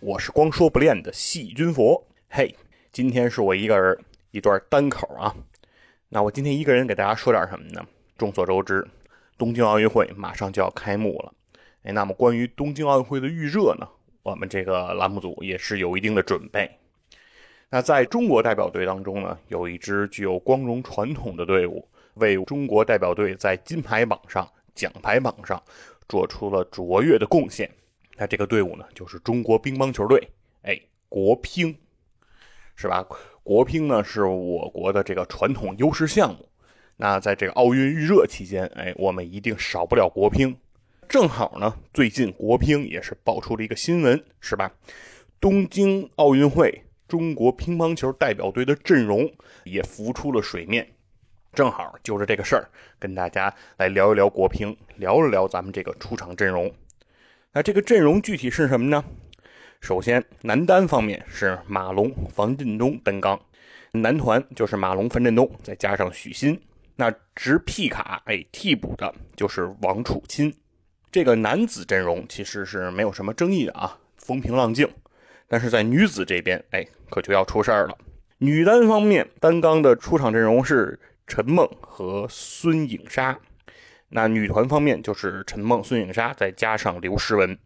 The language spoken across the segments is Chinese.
我是光说不练的细菌佛。嘿，今天是我一个人一段单口啊。那我今天一个人给大家说点什么呢？众所周知，东京奥运会马上就要开幕了。哎，那么关于东京奥运会的预热呢，我们这个栏目组也是有一定的准备。那在中国代表队当中呢，有一支具有光荣传统的队伍，为中国代表队在金牌榜上、奖牌榜上。做出了卓越的贡献，那这个队伍呢，就是中国乒乓球队，哎，国乒，是吧？国乒呢是我国的这个传统优势项目。那在这个奥运预热期间，哎，我们一定少不了国乒。正好呢，最近国乒也是爆出了一个新闻，是吧？东京奥运会中国乒乓球代表队的阵容也浮出了水面。正好就着这个事儿，跟大家来聊一聊国乒，聊一聊咱们这个出场阵容。那这个阵容具体是什么呢？首先，男单方面是马龙、樊振东单刚，男团就是马龙、樊振东再加上许昕。那执 P 卡，哎，替补的就是王楚钦。这个男子阵容其实是没有什么争议的啊，风平浪静。但是在女子这边，哎，可就要出事儿了。女单方面，单刚的出场阵容是。陈梦和孙颖莎，那女团方面就是陈梦、孙颖莎，再加上刘诗雯。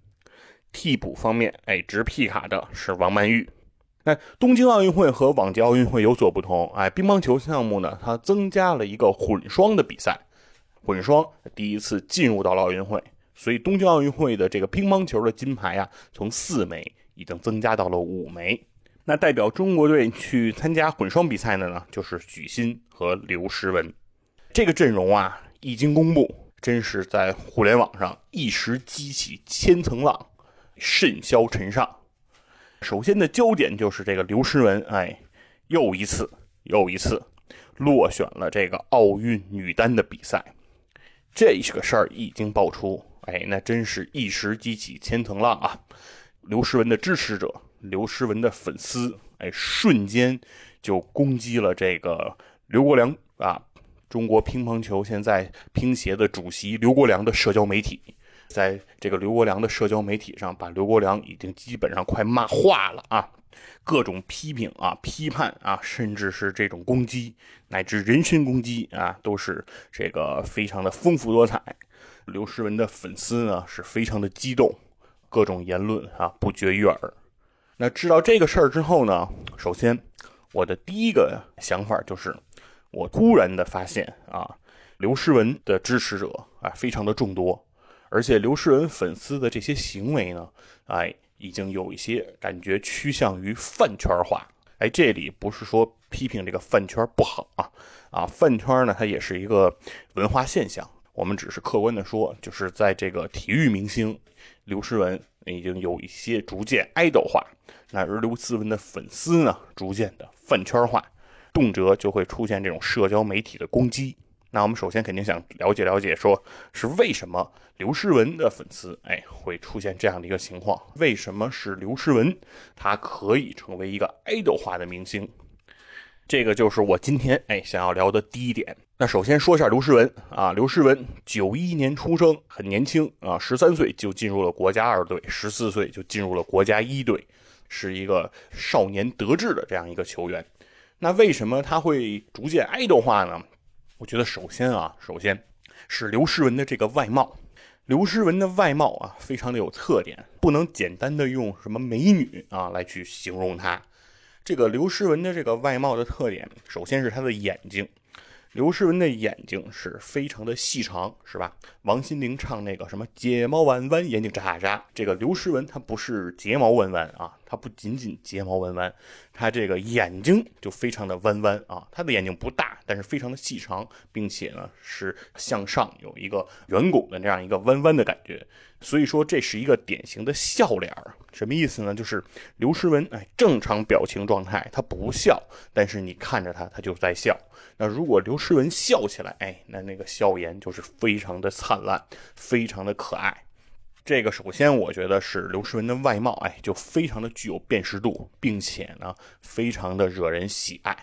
替补方面，哎，执 P 卡的是王曼玉。那东京奥运会和往届奥运会有所不同，哎，乒乓球项目呢，它增加了一个混双的比赛，混双第一次进入到了奥运会，所以东京奥运会的这个乒乓球的金牌啊，从四枚已经增加到了五枚。那代表中国队去参加混双比赛的呢，就是许昕和刘诗雯。这个阵容啊，一经公布，真是在互联网上一时激起千层浪，甚嚣尘上。首先的焦点就是这个刘诗雯，哎，又一次又一次落选了这个奥运女单的比赛。这个事儿一经爆出，哎，那真是一时激起千层浪啊！刘诗雯的支持者。刘诗雯的粉丝，哎，瞬间就攻击了这个刘国梁啊！中国乒乓球现在乒协的主席刘国梁的社交媒体，在这个刘国梁的社交媒体上，把刘国梁已经基本上快骂化了啊！各种批评啊、批判啊，甚至是这种攻击，乃至人身攻击啊，都是这个非常的丰富多彩。刘诗雯的粉丝呢，是非常的激动，各种言论啊，不绝于耳。那知道这个事儿之后呢，首先我的第一个想法就是，我突然的发现啊，刘诗雯的支持者啊非常的众多，而且刘诗雯粉丝的这些行为呢，哎，已经有一些感觉趋向于饭圈化。哎，这里不是说批评这个饭圈不好啊，啊，饭圈呢它也是一个文化现象，我们只是客观的说，就是在这个体育明星刘诗雯。已经有一些逐渐爱豆化，那而刘诗雯的粉丝呢，逐渐的饭圈化，动辄就会出现这种社交媒体的攻击。那我们首先肯定想了解了解，说是为什么刘诗雯的粉丝哎会出现这样的一个情况？为什么是刘诗雯，她可以成为一个爱豆化的明星？这个就是我今天哎想要聊的第一点。那首先说一下刘诗雯啊，刘诗雯九一年出生，很年轻啊，十三岁就进入了国家二队，十四岁就进入了国家一队，是一个少年得志的这样一个球员。那为什么他会逐渐爱豆化呢？我觉得首先啊，首先是刘诗雯的这个外貌，刘诗雯的外貌啊，非常的有特点，不能简单的用什么美女啊来去形容她。这个刘诗雯的这个外貌的特点，首先是她的眼睛。刘诗雯的眼睛是非常的细长，是吧？王心凌唱那个什么睫毛弯弯，眼睛眨眨。这个刘诗雯她不是睫毛弯弯啊，她不仅仅睫毛弯弯，她这个眼睛就非常的弯弯啊。她的眼睛不大，但是非常的细长，并且呢是向上有一个圆拱的这样一个弯弯的感觉。所以说这是一个典型的笑脸儿。什么意思呢？就是刘诗雯哎，正常表情状态她不笑，但是你看着她，她就在笑。那如果刘诗雯笑起来，哎，那那个笑颜就是非常的灿烂，非常的可爱。这个首先我觉得是刘诗雯的外貌，哎，就非常的具有辨识度，并且呢，非常的惹人喜爱。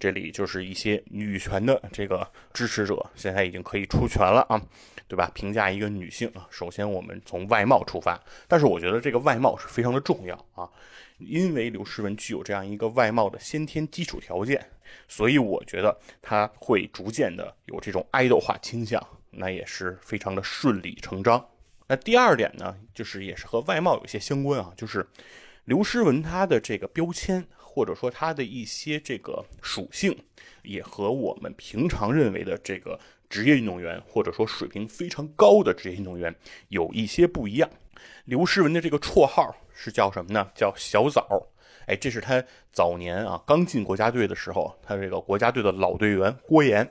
这里就是一些女权的这个支持者，现在已经可以出拳了啊，对吧？评价一个女性啊，首先我们从外貌出发，但是我觉得这个外貌是非常的重要啊，因为刘诗雯具有这样一个外貌的先天基础条件，所以我觉得她会逐渐的有这种爱豆化倾向，那也是非常的顺理成章。那第二点呢，就是也是和外貌有些相关啊，就是刘诗雯她的这个标签，或者说他的一些这个属性，也和我们平常认为的这个职业运动员，或者说水平非常高的职业运动员有一些不一样。刘诗雯的这个绰号是叫什么呢？叫小枣。哎，这是她早年啊刚进国家队的时候，她这个国家队的老队员郭岩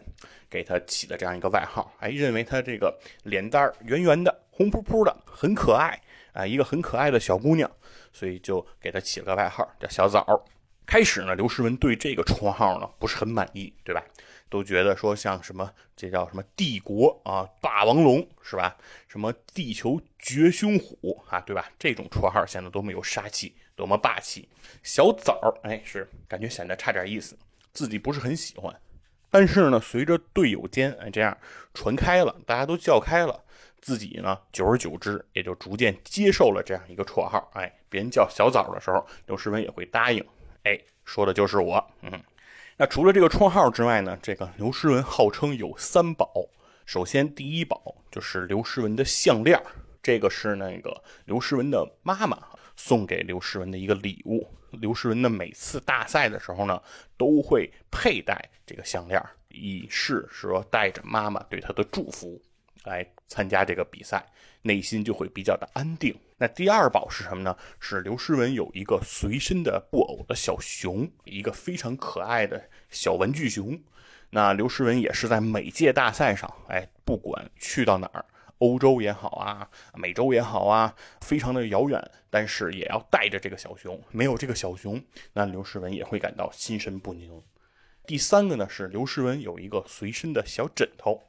给她起的这样一个外号。哎，认为她这个脸蛋圆圆的。红扑扑的，很可爱啊，一个很可爱的小姑娘，所以就给她起了个外号叫小枣。开始呢，刘诗雯对这个绰号呢不是很满意，对吧？都觉得说像什么这叫什么帝国啊，霸王龙是吧？什么地球绝凶虎啊，对吧？这种绰号显得多么有杀气，多么霸气。小枣儿，哎，是感觉显得差点意思，自己不是很喜欢。但是呢，随着队友间哎这样传开了，大家都叫开了。自己呢，久而久之也就逐渐接受了这样一个绰号。哎，别人叫小枣的时候，刘诗雯也会答应。哎，说的就是我。嗯，那除了这个绰号之外呢，这个刘诗雯号称有三宝。首先，第一宝就是刘诗雯的项链，这个是那个刘诗雯的妈妈送给刘诗雯的一个礼物。刘诗雯呢，每次大赛的时候呢，都会佩戴这个项链，以示说带着妈妈对她的祝福。来参加这个比赛，内心就会比较的安定。那第二宝是什么呢？是刘诗雯有一个随身的布偶的小熊，一个非常可爱的小玩具熊。那刘诗雯也是在每届大赛上，哎，不管去到哪儿，欧洲也好啊，美洲也好啊，非常的遥远，但是也要带着这个小熊。没有这个小熊，那刘诗雯也会感到心神不宁。第三个呢，是刘诗雯有一个随身的小枕头。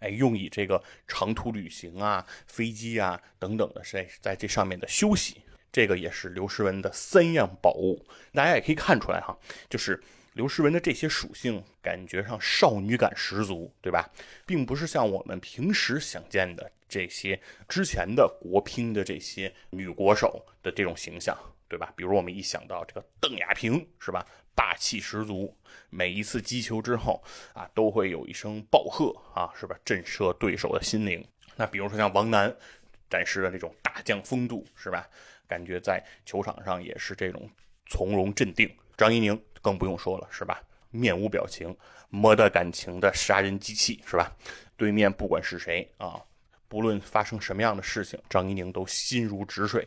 哎，用以这个长途旅行啊、飞机啊等等的，在在这上面的休息，这个也是刘诗雯的三样宝物。大家也可以看出来哈，就是刘诗雯的这些属性，感觉上少女感十足，对吧？并不是像我们平时想见的这些之前的国乒的这些女国手的这种形象，对吧？比如我们一想到这个邓亚萍，是吧？霸气十足，每一次击球之后啊，都会有一声暴喝啊，是吧？震慑对手的心灵。那比如说像王楠展示的那种大将风度，是吧？感觉在球场上也是这种从容镇定。张怡宁更不用说了，是吧？面无表情，没得感情的杀人机器，是吧？对面不管是谁啊，不论发生什么样的事情，张怡宁都心如止水。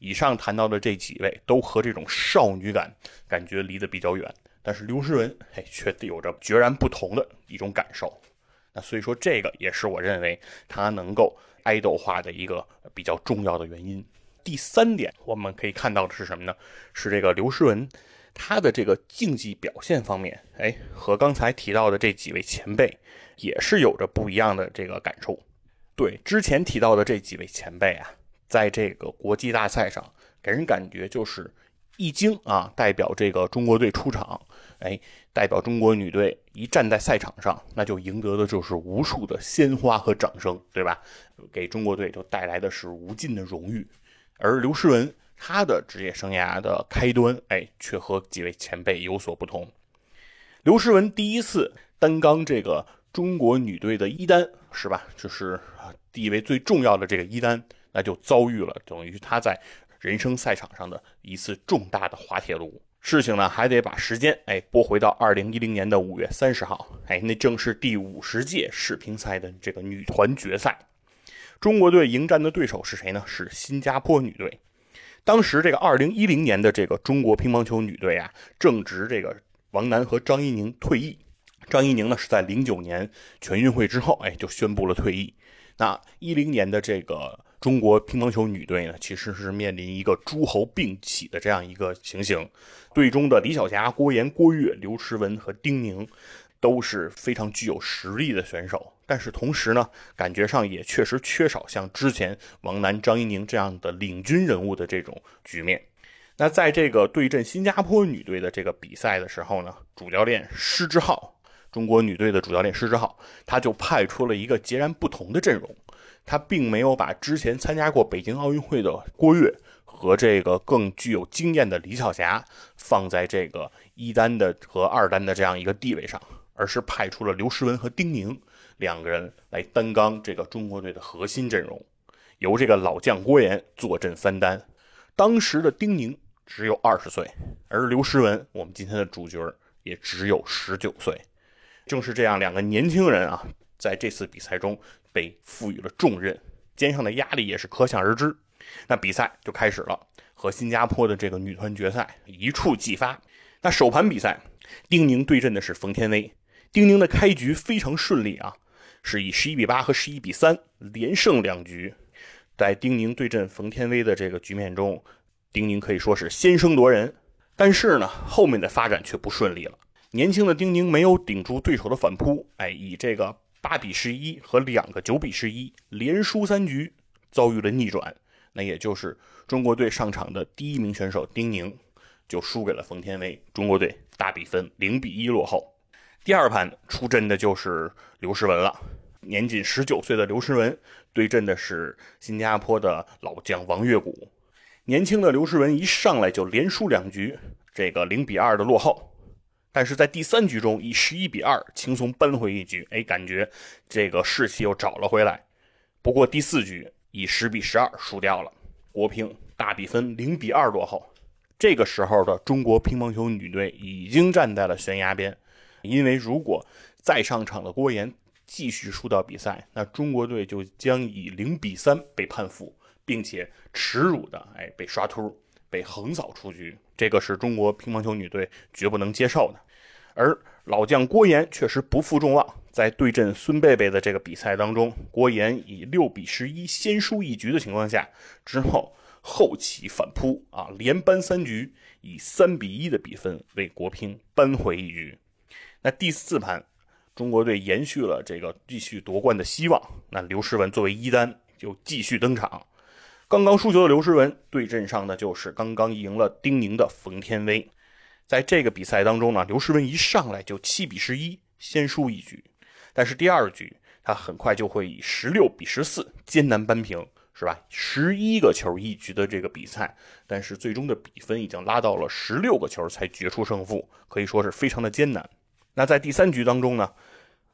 以上谈到的这几位都和这种少女感感觉离得比较远，但是刘诗雯嘿却有着截然不同的一种感受。那所以说这个也是我认为她能够爱豆化的一个比较重要的原因。第三点我们可以看到的是什么呢？是这个刘诗雯她的这个竞技表现方面，哎，和刚才提到的这几位前辈也是有着不一样的这个感受。对之前提到的这几位前辈啊。在这个国际大赛上，给人感觉就是一经啊，代表这个中国队出场，哎，代表中国女队一站在赛场上，那就赢得的就是无数的鲜花和掌声，对吧？给中国队就带来的是无尽的荣誉。而刘诗雯她的职业生涯的开端，哎，却和几位前辈有所不同。刘诗雯第一次担纲这个中国女队的一单，是吧？就是地位最重要的这个一单。那就遭遇了等于他在人生赛场上的一次重大的滑铁卢。事情呢，还得把时间哎拨回到二零一零年的五月三十号，哎，那正是第五十届世乒赛的这个女团决赛。中国队迎战的对手是谁呢？是新加坡女队。当时这个二零一零年的这个中国乒乓球女队啊，正值这个王楠和张怡宁退役。张怡宁呢是在零九年全运会之后，哎，就宣布了退役。那一零年的这个中国乒乓球女队呢，其实是面临一个诸侯并起的这样一个情形。队中的李晓霞、郭岩、郭跃、刘诗雯和丁宁都是非常具有实力的选手，但是同时呢，感觉上也确实缺少像之前王楠、张怡宁这样的领军人物的这种局面。那在这个对阵新加坡女队的这个比赛的时候呢，主教练施之浩。中国女队的主教练施之浩，他就派出了一个截然不同的阵容。他并没有把之前参加过北京奥运会的郭跃和这个更具有经验的李晓霞放在这个一单的和二单的这样一个地位上，而是派出了刘诗雯和丁宁两个人来担纲这个中国队的核心阵容，由这个老将郭岩坐镇三单。当时的丁宁只有二十岁，而刘诗雯，我们今天的主角也只有十九岁。正是这样，两个年轻人啊，在这次比赛中被赋予了重任，肩上的压力也是可想而知。那比赛就开始了，和新加坡的这个女团决赛一触即发。那首盘比赛，丁宁对阵的是冯天薇。丁宁的开局非常顺利啊，是以十一比八和十一比三连胜两局。在丁宁对阵冯天薇的这个局面中，丁宁可以说是先声夺人。但是呢，后面的发展却不顺利了。年轻的丁宁没有顶住对手的反扑，哎，以这个八比十一和两个九比十一连输三局，遭遇了逆转。那也就是中国队上场的第一名选手丁宁就输给了冯天薇，中国队大比分零比一落后。第二盘出阵的就是刘诗雯了，年仅十九岁的刘诗雯对阵的是新加坡的老将王月谷。年轻的刘诗雯一上来就连输两局，这个零比二的落后。但是在第三局中以十一比二轻松扳回一局，哎，感觉这个士气又找了回来。不过第四局以十比十二输掉了，国乒大比分零比二落后。这个时候的中国乒乓球女队已经站在了悬崖边，因为如果再上场的郭岩继续输掉比赛，那中国队就将以零比三被判负，并且耻辱的哎被刷秃。被横扫出局，这个是中国乒乓球女队绝不能接受的。而老将郭岩确实不负众望，在对阵孙贝贝的这个比赛当中，郭岩以六比十一先输一局的情况下，之后后起反扑啊，连扳三局，以三比一的比分为国乒扳回一局。那第四盘，中国队延续了这个继续夺冠的希望，那刘诗雯作为一单就继续登场。刚刚输球的刘诗雯对阵上的就是刚刚赢了丁宁的冯天薇。在这个比赛当中呢，刘诗雯一上来就七比十一先输一局，但是第二局她很快就会以十六比十四艰难扳平，是吧？十一个球一局的这个比赛，但是最终的比分已经拉到了十六个球才决出胜负，可以说是非常的艰难。那在第三局当中呢，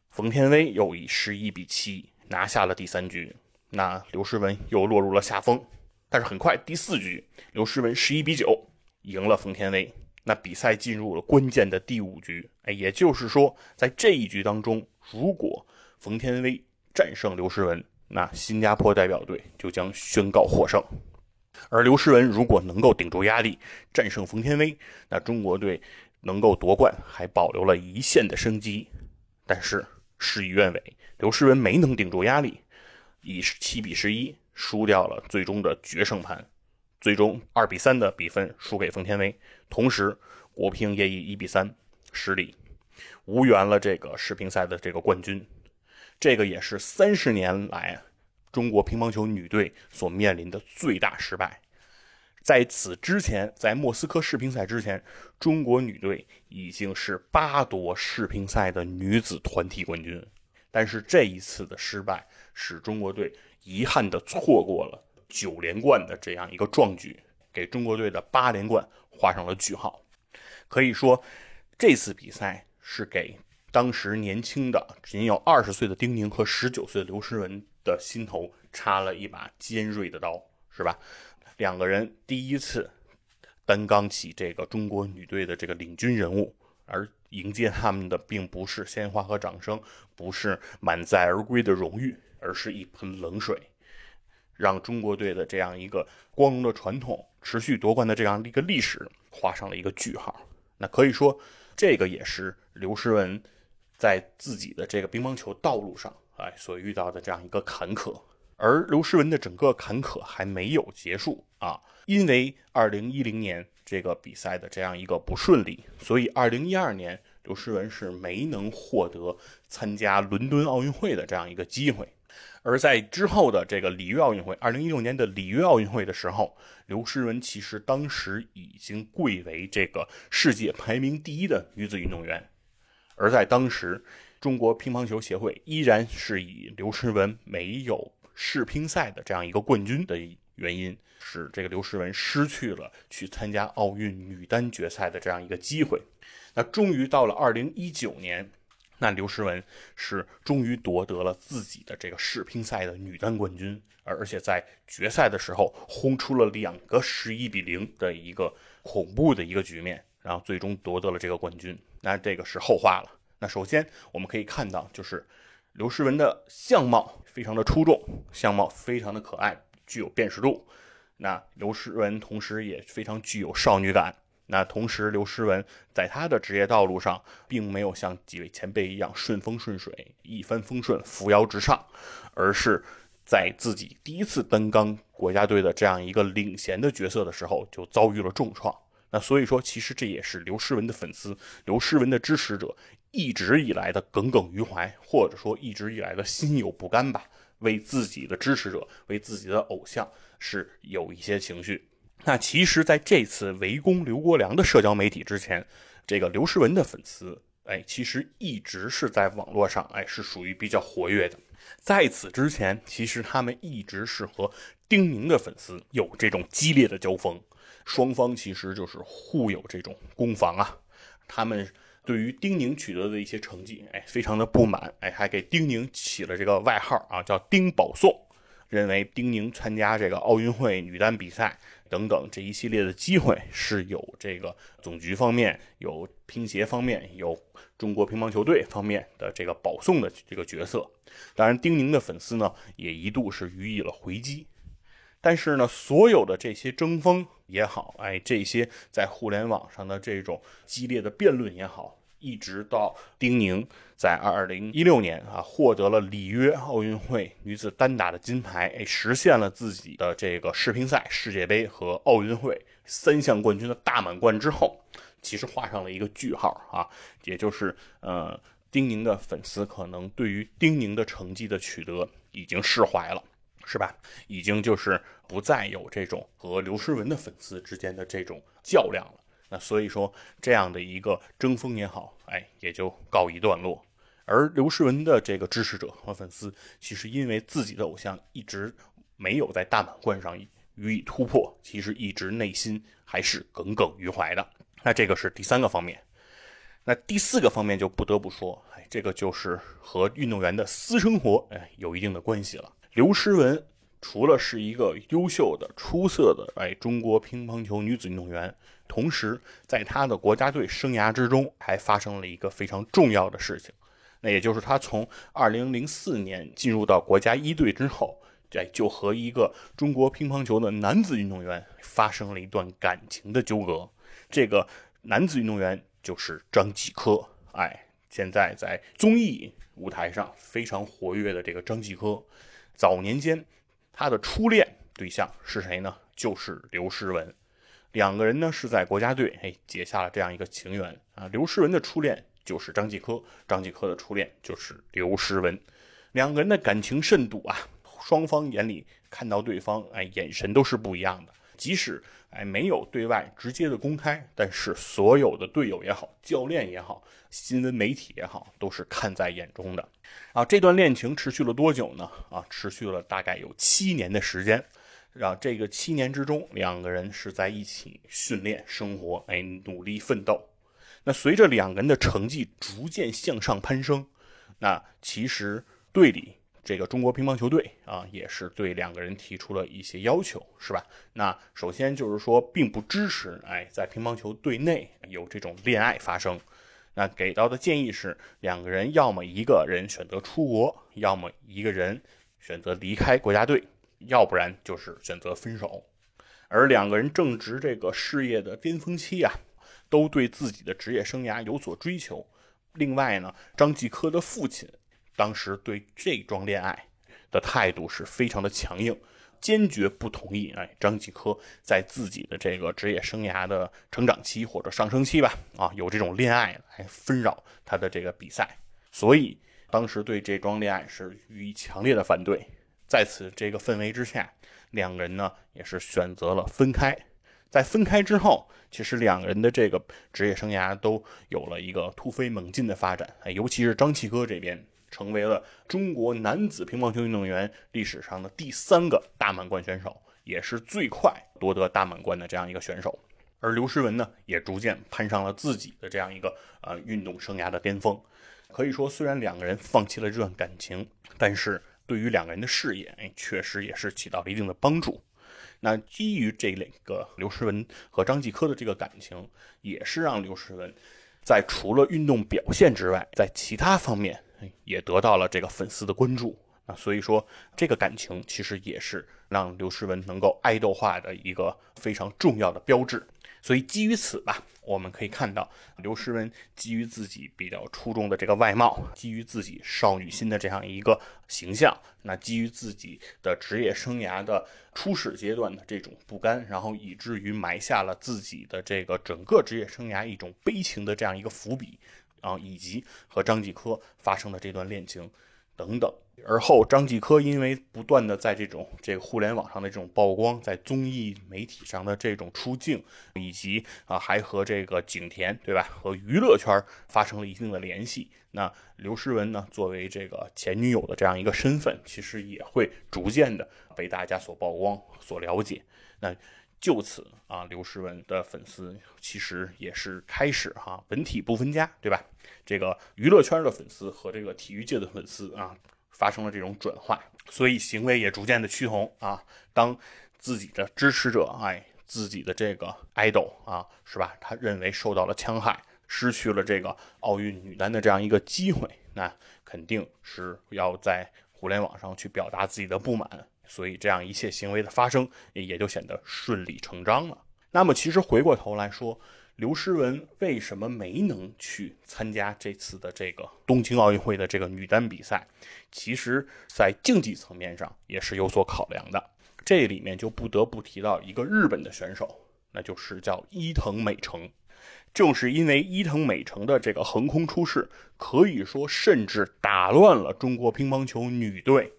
冯天薇又以十一比七拿下了第三局。那刘诗雯又落入了下风，但是很快第四局，刘诗雯十一比九赢了冯天薇。那比赛进入了关键的第五局，哎，也就是说，在这一局当中，如果冯天薇战胜刘诗雯，那新加坡代表队就将宣告获胜；而刘诗雯如果能够顶住压力战胜冯天薇，那中国队能够夺冠，还保留了一线的生机。但是事与愿违，刘诗雯没能顶住压力。以七比十一输掉了最终的决胜盘，最终二比三的比分输给冯天薇。同时，国乒也以一比三失利，无缘了这个世乒赛的这个冠军。这个也是三十年来中国乒乓球女队所面临的最大失败。在此之前，在莫斯科世乒赛之前，中国女队已经是八夺世乒赛的女子团体冠军。但是这一次的失败，使中国队遗憾地错过了九连冠的这样一个壮举，给中国队的八连冠画上了句号。可以说，这次比赛是给当时年轻的仅有二十岁的丁宁和十九岁的刘诗雯的心头插了一把尖锐的刀，是吧？两个人第一次担纲起这个中国女队的这个领军人物，而。迎接他们的并不是鲜花和掌声，不是满载而归的荣誉，而是一盆冷水。让中国队的这样一个光荣的传统、持续夺冠的这样一个历史画上了一个句号。那可以说，这个也是刘诗雯在自己的这个乒乓球道路上，哎，所遇到的这样一个坎坷。而刘诗雯的整个坎坷还没有结束啊，因为2010年这个比赛的这样一个不顺利，所以2012年刘诗雯是没能获得参加伦敦奥运会的这样一个机会。而在之后的这个里约奥运会，2016年的里约奥运会的时候，刘诗雯其实当时已经贵为这个世界排名第一的女子运动员。而在当时，中国乒乓球协会依然是以刘诗雯没有世乒赛的这样一个冠军的原因，使这个刘诗雯失去了去参加奥运女单决赛的这样一个机会。那终于到了2019年。那刘诗雯是终于夺得了自己的这个世乒赛的女单冠军，而而且在决赛的时候轰出了两个十一比零的一个恐怖的一个局面，然后最终夺得了这个冠军。那这个是后话了。那首先我们可以看到，就是刘诗雯的相貌非常的出众，相貌非常的可爱，具有辨识度。那刘诗雯同时也非常具有少女感。那同时，刘诗雯在她的职业道路上，并没有像几位前辈一样顺风顺水、一帆风顺、扶摇直上，而是在自己第一次担纲国家队的这样一个领衔的角色的时候，就遭遇了重创。那所以说，其实这也是刘诗雯的粉丝、刘诗雯的支持者一直以来的耿耿于怀，或者说一直以来的心有不甘吧。为自己的支持者、为自己的偶像，是有一些情绪。那其实，在这次围攻刘国梁的社交媒体之前，这个刘诗雯的粉丝，哎，其实一直是在网络上，哎，是属于比较活跃的。在此之前，其实他们一直是和丁宁的粉丝有这种激烈的交锋，双方其实就是互有这种攻防啊。他们对于丁宁取得的一些成绩，哎，非常的不满，哎，还给丁宁起了这个外号啊，叫“丁保送”，认为丁宁参加这个奥运会女单比赛。等等这一系列的机会是有这个总局方面、有乒协方面、有中国乒乓球队方面的这个保送的这个角色。当然，丁宁的粉丝呢也一度是予以了回击。但是呢，所有的这些争锋也好，哎，这些在互联网上的这种激烈的辩论也好。一直到丁宁在二零一六年啊获得了里约奥运会女子单打的金牌，哎，实现了自己的这个世乒赛、世界杯和奥运会三项冠军的大满贯之后，其实画上了一个句号啊，也就是呃，丁宁的粉丝可能对于丁宁的成绩的取得已经释怀了，是吧？已经就是不再有这种和刘诗雯的粉丝之间的这种较量了。那所以说，这样的一个争锋也好，哎，也就告一段落。而刘诗雯的这个支持者和粉丝，其实因为自己的偶像一直没有在大满贯上予以突破，其实一直内心还是耿耿于怀的。那这个是第三个方面。那第四个方面就不得不说，哎，这个就是和运动员的私生活，哎，有一定的关系了。刘诗雯。除了是一个优秀的、出色的哎中国乒乓球女子运动员，同时在他的国家队生涯之中，还发生了一个非常重要的事情，那也就是他从2004年进入到国家一队之后，哎就和一个中国乒乓球的男子运动员发生了一段感情的纠葛。这个男子运动员就是张继科，哎，现在在综艺舞台上非常活跃的这个张继科，早年间。他的初恋对象是谁呢？就是刘诗雯，两个人呢是在国家队哎结下了这样一个情缘啊。刘诗雯的初恋就是张继科，张继科的初恋就是刘诗雯，两个人的感情甚笃啊，双方眼里看到对方哎眼神都是不一样的。即使哎没有对外直接的公开，但是所有的队友也好，教练也好，新闻媒体也好，都是看在眼中的。啊，这段恋情持续了多久呢？啊，持续了大概有七年的时间。然后这个七年之中，两个人是在一起训练、生活，哎，努力奋斗。那随着两个人的成绩逐渐向上攀升，那其实队里。这个中国乒乓球队啊，也是对两个人提出了一些要求，是吧？那首先就是说，并不支持哎，在乒乓球队内有这种恋爱发生。那给到的建议是，两个人要么一个人选择出国，要么一个人选择离开国家队。要不然就是选择分手。而两个人正值这个事业的巅峰期啊，都对自己的职业生涯有所追求。另外呢，张继科的父亲当时对这桩恋爱的态度是非常的强硬，坚决不同意。哎，张继科在自己的这个职业生涯的成长期或者上升期吧，啊，有这种恋爱来纷扰他的这个比赛，所以当时对这桩恋爱是予以强烈的反对。在此这个氛围之下。两个人呢，也是选择了分开。在分开之后，其实两个人的这个职业生涯都有了一个突飞猛进的发展。哎，尤其是张继科这边，成为了中国男子乒乓球运动员历史上的第三个大满贯选手，也是最快夺得大满贯的这样一个选手。而刘诗雯呢，也逐渐攀上了自己的这样一个呃运动生涯的巅峰。可以说，虽然两个人放弃了这段感情，但是。对于两个人的事业，哎，确实也是起到了一定的帮助。那基于这两个刘诗雯和张继科的这个感情，也是让刘诗雯在除了运动表现之外，在其他方面也得到了这个粉丝的关注。啊，所以说这个感情其实也是让刘诗雯能够爱豆化的一个非常重要的标志。所以基于此吧，我们可以看到刘诗雯基于自己比较出众的这个外貌，基于自己少女心的这样一个形象，那基于自己的职业生涯的初始阶段的这种不甘，然后以至于埋下了自己的这个整个职业生涯一种悲情的这样一个伏笔，啊以及和张继科发生的这段恋情等等。而后，张继科因为不断的在这种这个互联网上的这种曝光，在综艺媒体上的这种出镜，以及啊还和这个景甜对吧，和娱乐圈发生了一定的联系。那刘诗雯呢，作为这个前女友的这样一个身份，其实也会逐渐的被大家所曝光、所了解。那就此啊，刘诗雯的粉丝其实也是开始哈本体不分家，对吧？这个娱乐圈的粉丝和这个体育界的粉丝啊。发生了这种转化，所以行为也逐渐的趋同啊。当自己的支持者，哎，自己的这个 idol 啊，是吧？他认为受到了戕害，失去了这个奥运女单的这样一个机会，那肯定是要在互联网上去表达自己的不满。所以这样一切行为的发生，也就显得顺理成章了。那么，其实回过头来说。刘诗雯为什么没能去参加这次的这个东京奥运会的这个女单比赛？其实，在竞技层面上也是有所考量的。这里面就不得不提到一个日本的选手，那就是叫伊藤美诚。正是因为伊藤美诚的这个横空出世，可以说甚至打乱了中国乒乓球女队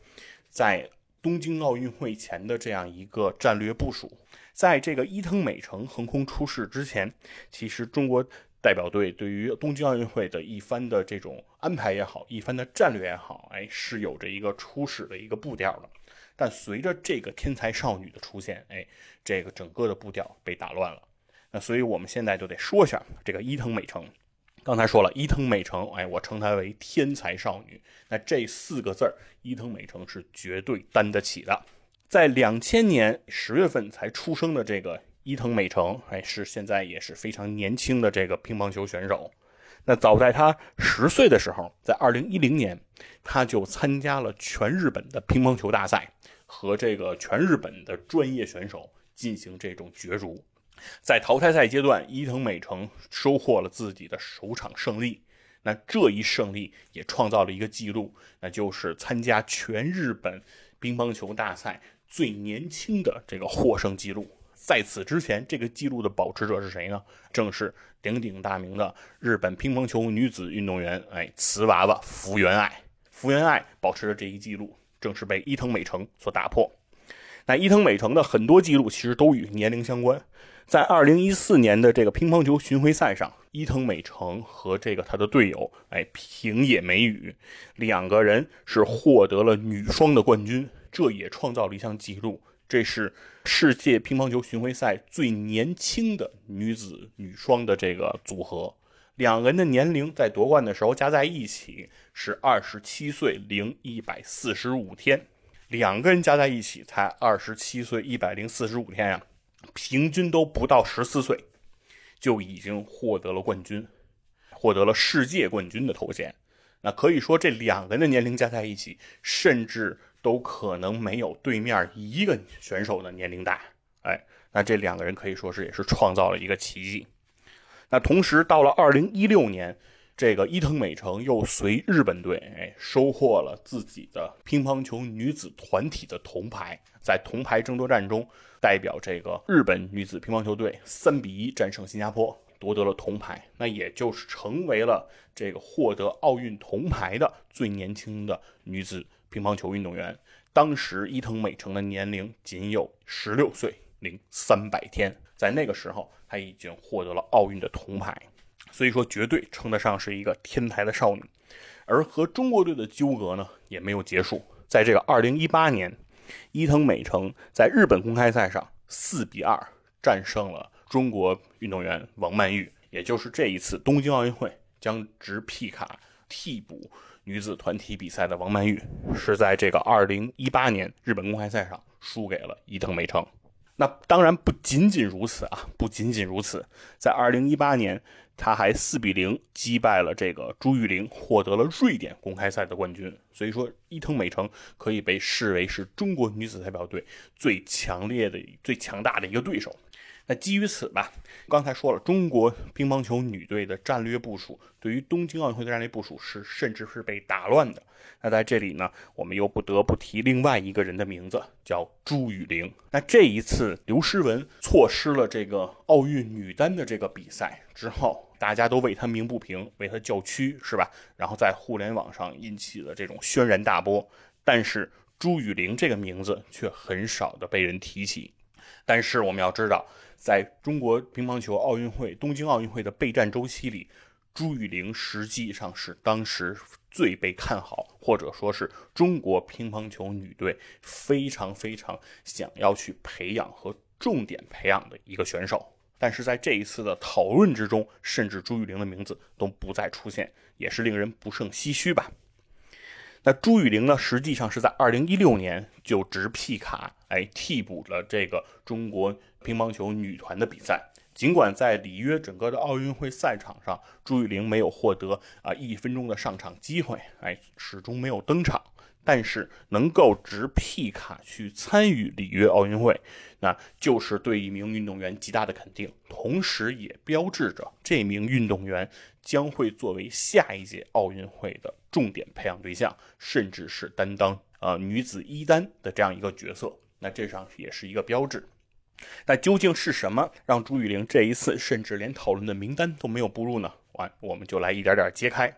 在东京奥运会前的这样一个战略部署。在这个伊藤美诚横空出世之前，其实中国代表队对于东京奥运会的一番的这种安排也好，一番的战略也好，哎，是有着一个初始的一个步调的。但随着这个天才少女的出现，哎，这个整个的步调被打乱了。那所以我们现在就得说一下这个伊藤美诚。刚才说了，伊藤美诚，哎，我称她为天才少女。那这四个字儿，伊藤美诚是绝对担得起的。在两千年十月份才出生的这个伊藤美诚，哎，是现在也是非常年轻的这个乒乓球选手。那早在他十岁的时候，在二零一零年，他就参加了全日本的乒乓球大赛，和这个全日本的专业选手进行这种角逐。在淘汰赛阶段，伊藤美诚收获了自己的首场胜利。那这一胜利也创造了一个记录，那就是参加全日本乒乓球大赛。最年轻的这个获胜记录，在此之前，这个记录的保持者是谁呢？正是鼎鼎大名的日本乒乓球女子运动员，哎，瓷娃娃福原爱。福原爱保持的这一记录，正是被伊藤美诚所打破。那伊藤美诚的很多记录其实都与年龄相关。在2014年的这个乒乓球巡回赛上，伊藤美诚和这个他的队友，哎，平野美宇，两个人是获得了女双的冠军。这也创造了一项纪录，这是世界乒乓球巡回赛最年轻的女子女双的这个组合。两个人的年龄在夺冠的时候加在一起是二十七岁零一百四十五天，两个人加在一起才二十七岁一百零四十五天呀，平均都不到十四岁，就已经获得了冠军，获得了世界冠军的头衔。那可以说，这两个人的年龄加在一起，甚至。都可能没有对面一个选手的年龄大。哎，那这两个人可以说是也是创造了一个奇迹。那同时到了二零一六年，这个伊藤美诚又随日本队哎收获了自己的乒乓球女子团体的铜牌，在铜牌争夺战中，代表这个日本女子乒乓球队三比一战胜新加坡，夺得了铜牌。那也就是成为了这个获得奥运铜牌的最年轻的女子乒乓球运动员。当时伊藤美诚的年龄仅有十六岁零三百天。在那个时候，她已经获得了奥运的铜牌，所以说绝对称得上是一个天才的少女。而和中国队的纠葛呢，也没有结束。在这个2018年，伊藤美诚在日本公开赛上4比2战胜了中国运动员王曼玉，也就是这一次东京奥运会将执皮卡替补女子团体比赛的王曼玉，是在这个2018年日本公开赛上输给了伊藤美诚。那当然不仅仅如此啊，不仅仅如此，在二零一八年，他还四比零击败了这个朱玉玲，获得了瑞典公开赛的冠军。所以说，伊藤美诚可以被视为是中国女子代表队最强烈的、最强大的一个对手。那基于此吧，刚才说了，中国乒乓球女队的战略部署，对于东京奥运会的战略部署是甚至是被打乱的。那在这里呢，我们又不得不提另外一个人的名字，叫朱雨玲。那这一次刘诗雯错失了这个奥运女单的这个比赛之后，大家都为她鸣不平，为她叫屈，是吧？然后在互联网上引起了这种轩然大波。但是朱雨玲这个名字却很少的被人提起。但是我们要知道。在中国乒乓球奥运会、东京奥运会的备战周期里，朱雨玲实际上是当时最被看好，或者说是中国乒乓球女队非常非常想要去培养和重点培养的一个选手。但是在这一次的讨论之中，甚至朱雨玲的名字都不再出现，也是令人不胜唏嘘吧。那朱雨玲呢，实际上是在二零一六年就执皮卡，哎，替补了这个中国乒乓球女团的比赛。尽管在里约整个的奥运会赛场上，朱雨玲没有获得啊一分钟的上场机会，哎，始终没有登场。但是能够执皮卡去参与里约奥运会，那就是对一名运动员极大的肯定，同时也标志着这名运动员将会作为下一届奥运会的重点培养对象，甚至是担当呃女子一单的这样一个角色。那这上也是一个标志。那究竟是什么让朱雨玲这一次甚至连讨论的名单都没有步入呢？完，我们就来一点点揭开。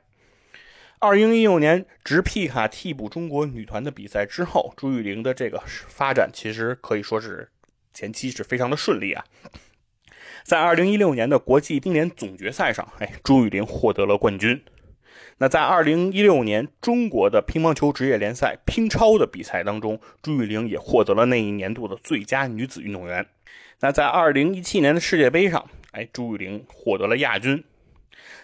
二零一六年执皮卡替补中国女团的比赛之后，朱雨玲的这个发展其实可以说是前期是非常的顺利啊。在二零一六年的国际乒联总决赛上，哎，朱雨玲获得了冠军。那在二零一六年中国的乒乓球职业联赛乒超的比赛当中，朱雨玲也获得了那一年度的最佳女子运动员。那在二零一七年的世界杯上，哎，朱雨玲获得了亚军。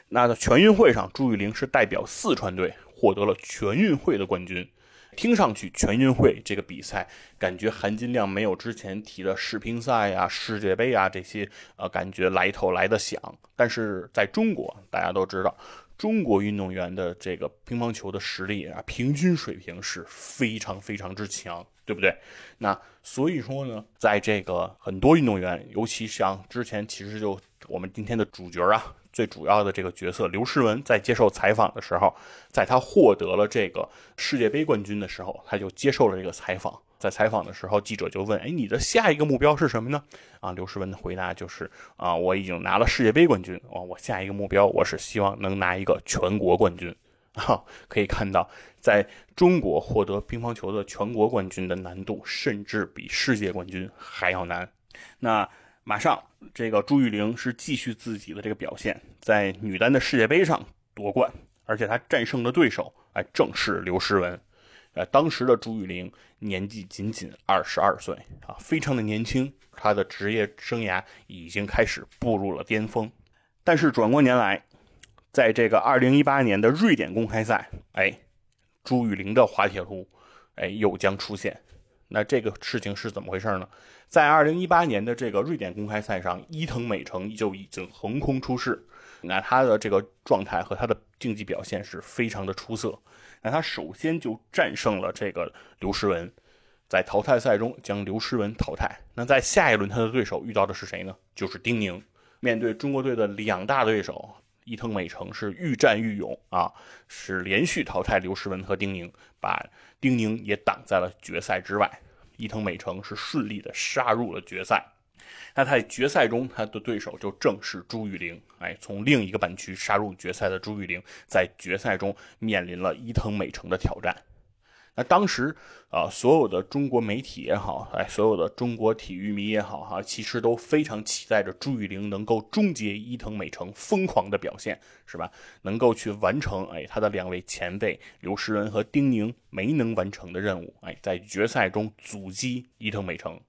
那在全运会上，朱雨玲是代表四川队获得了全运会的冠军。听上去全运会这个比赛感觉含金量没有之前提的世乒赛呀、世界杯啊这些呃感觉来头来的响。但是在中国，大家都知道，中国运动员的这个乒乓球的实力啊，平均水平是非常非常之强，对不对？那所以说呢，在这个很多运动员，尤其像之前其实就我们今天的主角啊。最主要的这个角色刘诗雯在接受采访的时候，在她获得了这个世界杯冠军的时候，她就接受了这个采访。在采访的时候，记者就问：“哎，你的下一个目标是什么呢？”啊，刘诗雯的回答就是：“啊，我已经拿了世界杯冠军，啊，我下一个目标我是希望能拿一个全国冠军。”啊，可以看到，在中国获得乒乓球的全国冠军的难度，甚至比世界冠军还要难。那。马上，这个朱雨玲是继续自己的这个表现，在女单的世界杯上夺冠，而且她战胜的对手，哎，正是刘诗雯。呃，当时的朱雨玲年纪仅仅二十二岁啊，非常的年轻，她的职业生涯已经开始步入了巅峰。但是转过年来，在这个二零一八年的瑞典公开赛，哎，朱雨玲的滑铁卢，哎，又将出现。那这个事情是怎么回事呢？在二零一八年的这个瑞典公开赛上，伊藤美诚就已经横空出世。那他的这个状态和他的竞技表现是非常的出色。那他首先就战胜了这个刘诗雯，在淘汰赛中将刘诗雯淘汰。那在下一轮他的对手遇到的是谁呢？就是丁宁。面对中国队的两大对手，伊藤美诚是愈战愈勇啊，是连续淘汰刘诗雯和丁宁，把丁宁也挡在了决赛之外。伊藤美诚是顺利的杀入了决赛。那在决赛中，他的对手就正是朱雨玲。哎，从另一个半区杀入决赛的朱雨玲，在决赛中面临了伊藤美诚的挑战。那当时啊，所有的中国媒体也好，哎，所有的中国体育迷也好，哈，其实都非常期待着朱雨玲能够终结伊藤美诚疯狂的表现，是吧？能够去完成哎，他的两位前辈刘诗雯和丁宁没能完成的任务，哎，在决赛中阻击伊藤美诚。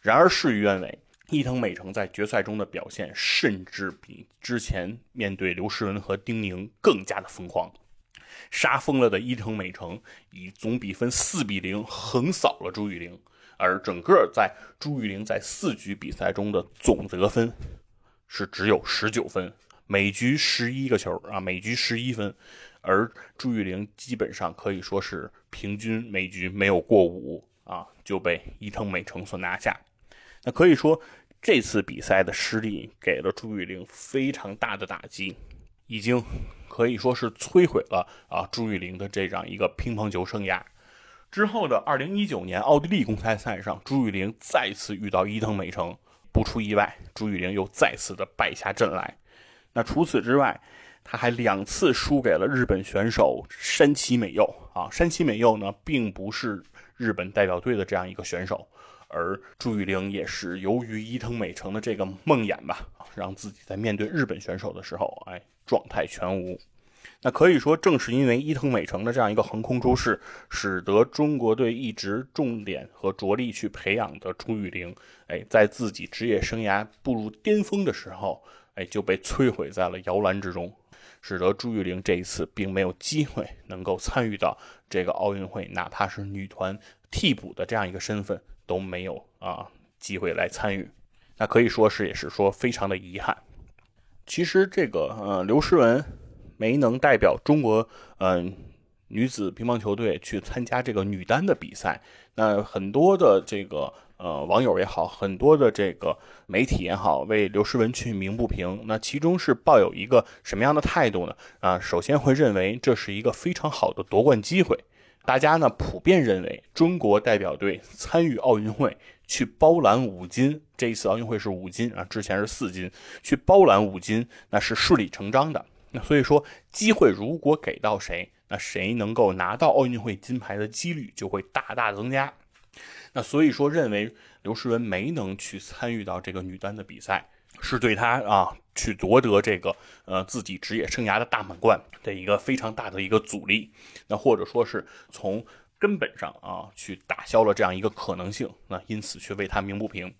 然而事与愿违，伊藤美诚在决赛中的表现甚至比之前面对刘诗雯和丁宁更加的疯狂。杀疯了的伊藤美诚以总比分四比零横扫了朱雨玲，而整个在朱雨玲在四局比赛中的总得分是只有十九分，每局十一个球啊，每局十一分，而朱雨玲基本上可以说是平均每局没有过五啊，就被伊藤美诚所拿下。那可以说这次比赛的失利给了朱雨玲非常大的打击，已经。可以说是摧毁了啊朱雨玲的这样一个乒乓球生涯。之后的二零一九年奥地利公开赛上，朱雨玲再次遇到伊藤美诚，不出意外，朱雨玲又再次的败下阵来。那除此之外，他还两次输给了日本选手山崎美佑啊。山崎美佑呢，并不是日本代表队的这样一个选手，而朱雨玲也是由于伊藤美诚的这个梦魇吧，让自己在面对日本选手的时候，哎。状态全无，那可以说，正是因为伊藤美诚的这样一个横空出世，使得中国队一直重点和着力去培养的朱雨玲，哎，在自己职业生涯步入巅峰的时候，哎，就被摧毁在了摇篮之中，使得朱雨玲这一次并没有机会能够参与到这个奥运会，哪怕是女团替补的这样一个身份都没有啊机会来参与，那可以说是也是说非常的遗憾。其实这个呃，刘诗雯没能代表中国嗯女子乒乓球队去参加这个女单的比赛。那很多的这个呃网友也好，很多的这个媒体也好，为刘诗雯去鸣不平。那其中是抱有一个什么样的态度呢？啊，首先会认为这是一个非常好的夺冠机会。大家呢普遍认为，中国代表队参与奥运会去包揽五金，这一次奥运会是五金啊，之前是四金，去包揽五金那是顺理成章的。那所以说，机会如果给到谁，那谁能够拿到奥运会金牌的几率就会大大增加。那所以说，认为刘诗雯没能去参与到这个女单的比赛。是对他啊去夺得这个呃自己职业生涯的大满贯的一个非常大的一个阻力，那或者说是从根本上啊去打消了这样一个可能性，那因此去为他鸣不平。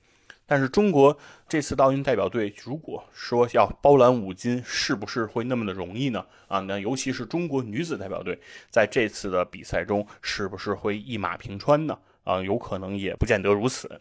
但是中国这次奥运代表队如果说要包揽五金，是不是会那么的容易呢？啊，那尤其是中国女子代表队在这次的比赛中，是不是会一马平川呢？啊，有可能也不见得如此。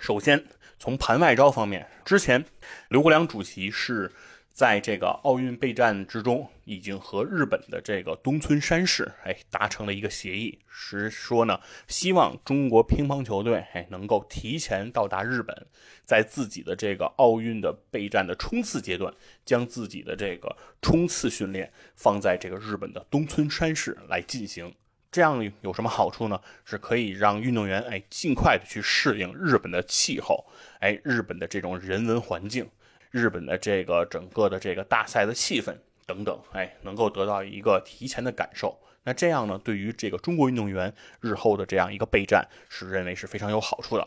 首先，从盘外招方面，之前刘国梁主席是在这个奥运备战之中，已经和日本的这个东村山市哎达成了一个协议，是说呢，希望中国乒乓球队哎能够提前到达日本，在自己的这个奥运的备战的冲刺阶段，将自己的这个冲刺训练放在这个日本的东村山市来进行。这样有什么好处呢？是可以让运动员哎尽快的去适应日本的气候，哎日本的这种人文环境，日本的这个整个的这个大赛的气氛等等，哎能够得到一个提前的感受。那这样呢，对于这个中国运动员日后的这样一个备战，是认为是非常有好处的，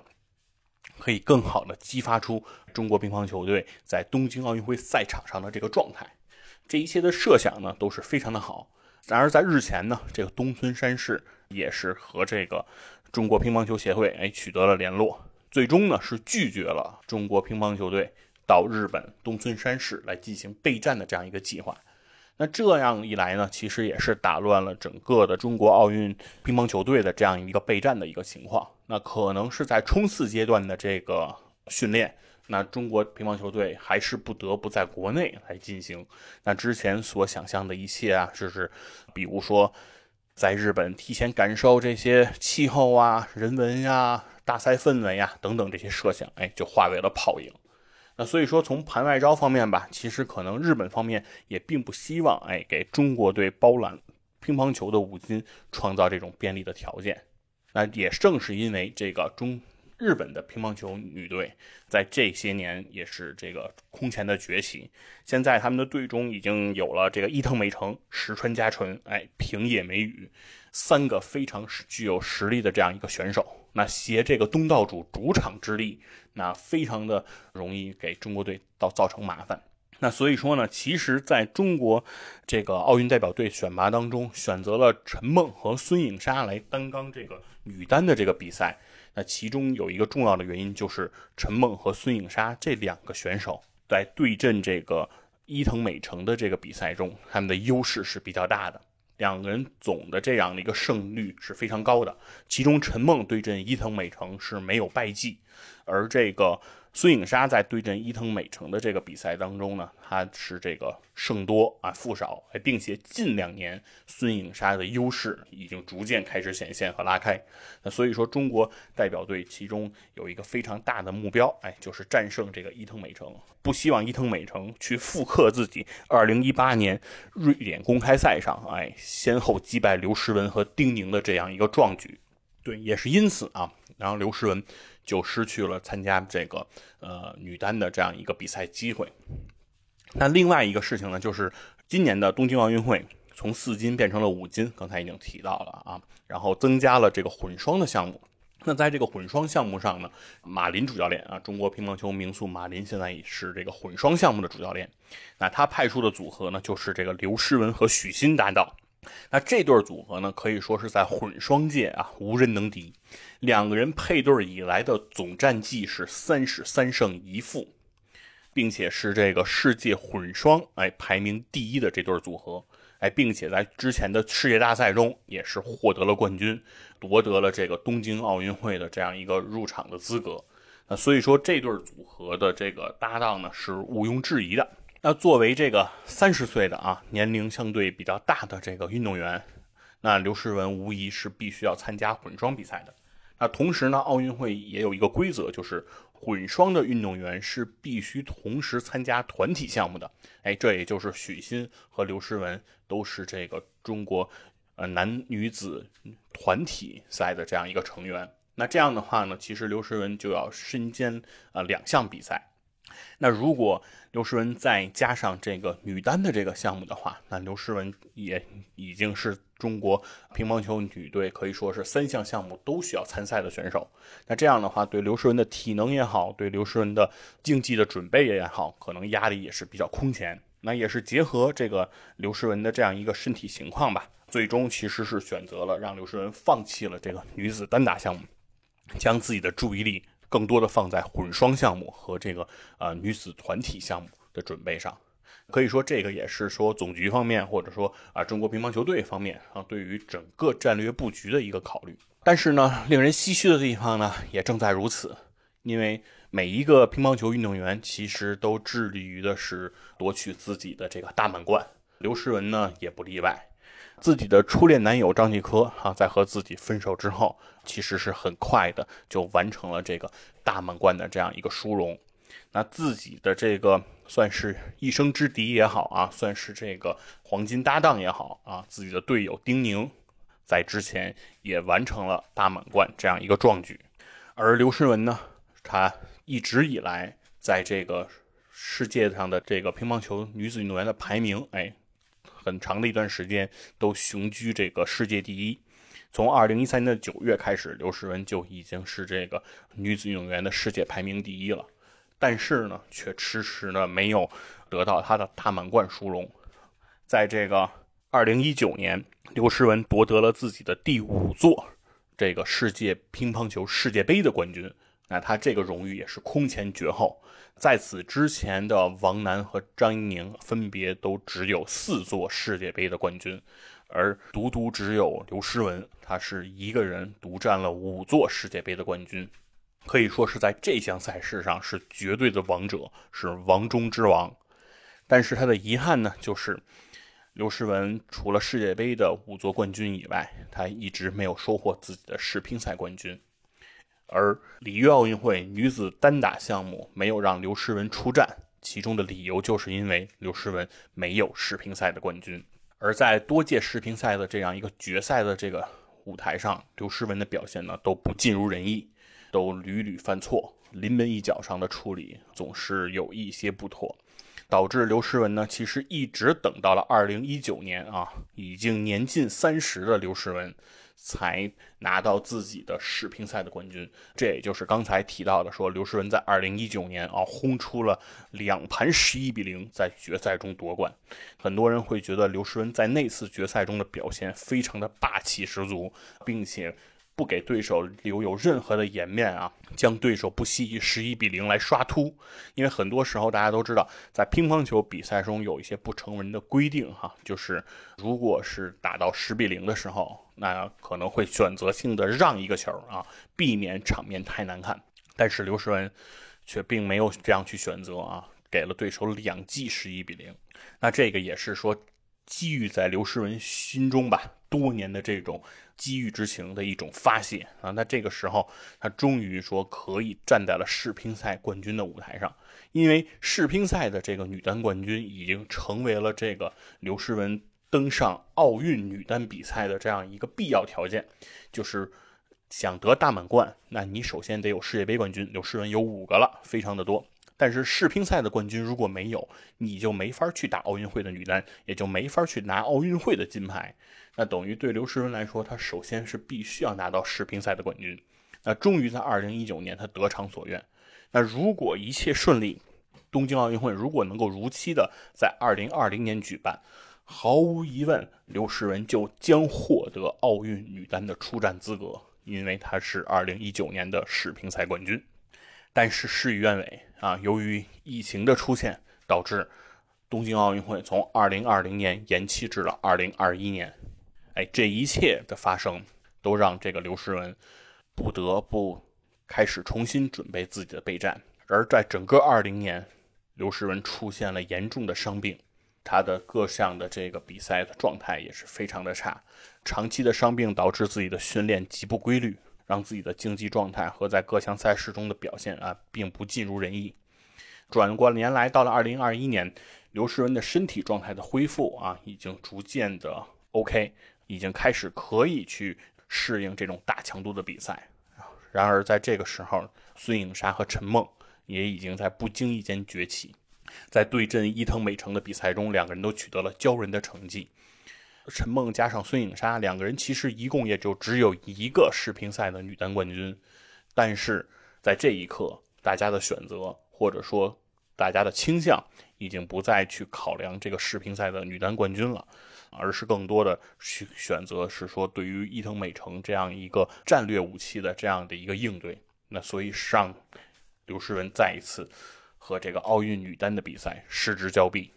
可以更好的激发出中国乒乓球队在东京奥运会赛场上的这个状态。这一切的设想呢，都是非常的好。然而，在日前呢，这个东村山市也是和这个中国乒乓球协会哎取得了联络，最终呢是拒绝了中国乒乓球队到日本东村山市来进行备战的这样一个计划。那这样一来呢，其实也是打乱了整个的中国奥运乒乓球队的这样一个备战的一个情况。那可能是在冲刺阶段的这个训练。那中国乒乓球队还是不得不在国内来进行。那之前所想象的一切啊，就是比如说在日本提前感受这些气候啊、人文呀、大赛氛围呀等等这些设想，哎，就化为了泡影。那所以说，从盘外招方面吧，其实可能日本方面也并不希望，哎，给中国队包揽乒乓球的五金创造这种便利的条件。那也正是因为这个中。日本的乒乓球女队在这些年也是这个空前的崛起。现在他们的队中已经有了这个伊藤美诚、石川佳纯、哎平野美宇三个非常具有实力的这样一个选手。那携这个东道主主场之力，那非常的容易给中国队到造成麻烦。那所以说呢，其实在中国这个奥运代表队选拔当中，选择了陈梦和孙颖莎来担纲这个女单的这个比赛。那其中有一个重要的原因，就是陈梦和孙颖莎这两个选手在对阵这个伊藤美诚的这个比赛中，他们的优势是比较大的。两个人总的这样的一个胜率是非常高的。其中陈梦对阵伊藤美诚是没有败绩，而这个。孙颖莎在对阵伊藤美诚的这个比赛当中呢，她是这个胜多啊负少，并且近两年孙颖莎的优势已经逐渐开始显现和拉开。那所以说，中国代表队其中有一个非常大的目标，哎，就是战胜这个伊藤美诚。不希望伊藤美诚去复刻自己2018年瑞典公开赛上，哎，先后击败刘诗雯和丁宁的这样一个壮举。对，也是因此啊，然后刘诗雯。就失去了参加这个呃女单的这样一个比赛机会。那另外一个事情呢，就是今年的东京奥运会从四金变成了五金，刚才已经提到了啊，然后增加了这个混双的项目。那在这个混双项目上呢，马林主教练啊，中国乒乓球名宿马林现在也是这个混双项目的主教练。那他派出的组合呢，就是这个刘诗雯和许昕搭档。那这对组合呢，可以说是在混双界啊无人能敌。两个人配对以来的总战绩是三十三胜一负，并且是这个世界混双哎排名第一的这对组合哎，并且在之前的世界大赛中也是获得了冠军，夺得了这个东京奥运会的这样一个入场的资格。那所以说这对组合的这个搭档呢是毋庸置疑的。那作为这个三十岁的啊年龄相对比较大的这个运动员，那刘诗雯无疑是必须要参加混双比赛的。那同时呢，奥运会也有一个规则，就是混双的运动员是必须同时参加团体项目的。哎，这也就是许昕和刘诗雯都是这个中国呃男女子团体赛的这样一个成员。那这样的话呢，其实刘诗雯就要身兼呃两项比赛。那如果刘诗雯再加上这个女单的这个项目的话，那刘诗雯也已经是中国乒乓球女队可以说是三项项目都需要参赛的选手。那这样的话，对刘诗雯的体能也好，对刘诗雯的竞技的准备也好，可能压力也是比较空前。那也是结合这个刘诗雯的这样一个身体情况吧，最终其实是选择了让刘诗雯放弃了这个女子单打项目，将自己的注意力。更多的放在混双项目和这个呃女子团体项目的准备上，可以说这个也是说总局方面或者说啊中国乒乓球队方面啊对于整个战略布局的一个考虑。但是呢，令人唏嘘的地方呢也正在如此，因为每一个乒乓球运动员其实都致力于的是夺取自己的这个大满贯，刘诗雯呢也不例外。自己的初恋男友张继科哈，在和自己分手之后，其实是很快的就完成了这个大满贯的这样一个殊荣。那自己的这个算是一生之敌也好啊，算是这个黄金搭档也好啊，自己的队友丁宁在之前也完成了大满贯这样一个壮举。而刘诗雯呢，她一直以来在这个世界上的这个乒乓球女子运动员的排名，哎。很长的一段时间都雄居这个世界第一。从二零一三年的九月开始，刘诗雯就已经是这个女子运动员的世界排名第一了。但是呢，却迟迟呢没有得到她的大满贯殊荣。在这个二零一九年，刘诗雯夺得了自己的第五座这个世界乒乓球世界杯的冠军。那他这个荣誉也是空前绝后。在此之前的王楠和张怡宁分别都只有四座世界杯的冠军，而独独只有刘诗雯，她是一个人独占了五座世界杯的冠军，可以说是在这项赛事上是绝对的王者，是王中之王。但是他的遗憾呢，就是刘诗雯除了世界杯的五座冠军以外，她一直没有收获自己的世乒赛冠军。而里约奥运会女子单打项目没有让刘诗雯出战，其中的理由就是因为刘诗雯没有世乒赛的冠军。而在多届世乒赛的这样一个决赛的这个舞台上，刘诗雯的表现呢都不尽如人意，都屡屡犯错，临门一脚上的处理总是有一些不妥。导致刘诗雯呢，其实一直等到了二零一九年啊，已经年近三十的刘诗雯，才拿到自己的世乒赛的冠军。这也就是刚才提到的，说刘诗雯在二零一九年啊，轰出了两盘十一比零，在决赛中夺冠。很多人会觉得刘诗雯在那次决赛中的表现非常的霸气十足，并且。不给对手留有任何的颜面啊，将对手不惜以十一比零来刷突。因为很多时候大家都知道，在乒乓球比赛中有一些不成文的规定哈，就是如果是打到十比零的时候，那可能会选择性的让一个球啊，避免场面太难看。但是刘诗雯却并没有这样去选择啊，给了对手两记十一比零。那这个也是说。积郁在刘诗雯心中吧，多年的这种积郁之情的一种发泄啊。那这个时候，他终于说可以站在了世乒赛冠军的舞台上，因为世乒赛的这个女单冠军已经成为了这个刘诗雯登上奥运女单比赛的这样一个必要条件，就是想得大满贯，那你首先得有世界杯冠军。刘诗雯有五个了，非常的多。但是世乒赛的冠军如果没有，你就没法去打奥运会的女单，也就没法去拿奥运会的金牌。那等于对刘诗雯来说，她首先是必须要拿到世乒赛的冠军。那终于在二零一九年，她得偿所愿。那如果一切顺利，东京奥运会如果能够如期的在二零二零年举办，毫无疑问，刘诗雯就将获得奥运女单的出战资格，因为她是二零一九年的世乒赛冠军。但是事与愿违啊，由于疫情的出现，导致东京奥运会从2020年延期至了2021年。哎，这一切的发生都让这个刘诗雯不得不开始重新准备自己的备战。而在整个20年，刘诗雯出现了严重的伤病，他的各项的这个比赛的状态也是非常的差。长期的伤病导致自己的训练极不规律。让自己的竞技状态和在各项赛事中的表现啊，并不尽如人意。转过年来，到了二零二一年，刘诗雯的身体状态的恢复啊，已经逐渐的 OK，已经开始可以去适应这种大强度的比赛。然而，在这个时候，孙颖莎和陈梦也已经在不经意间崛起，在对阵伊藤美诚的比赛中，两个人都取得了骄人的成绩。陈梦加上孙颖莎两个人，其实一共也就只有一个世乒赛的女单冠军。但是在这一刻，大家的选择或者说大家的倾向，已经不再去考量这个世乒赛的女单冠军了，而是更多的去选择是说对于伊藤美诚这样一个战略武器的这样的一个应对。那所以让刘诗雯再一次和这个奥运女单的比赛失之交臂。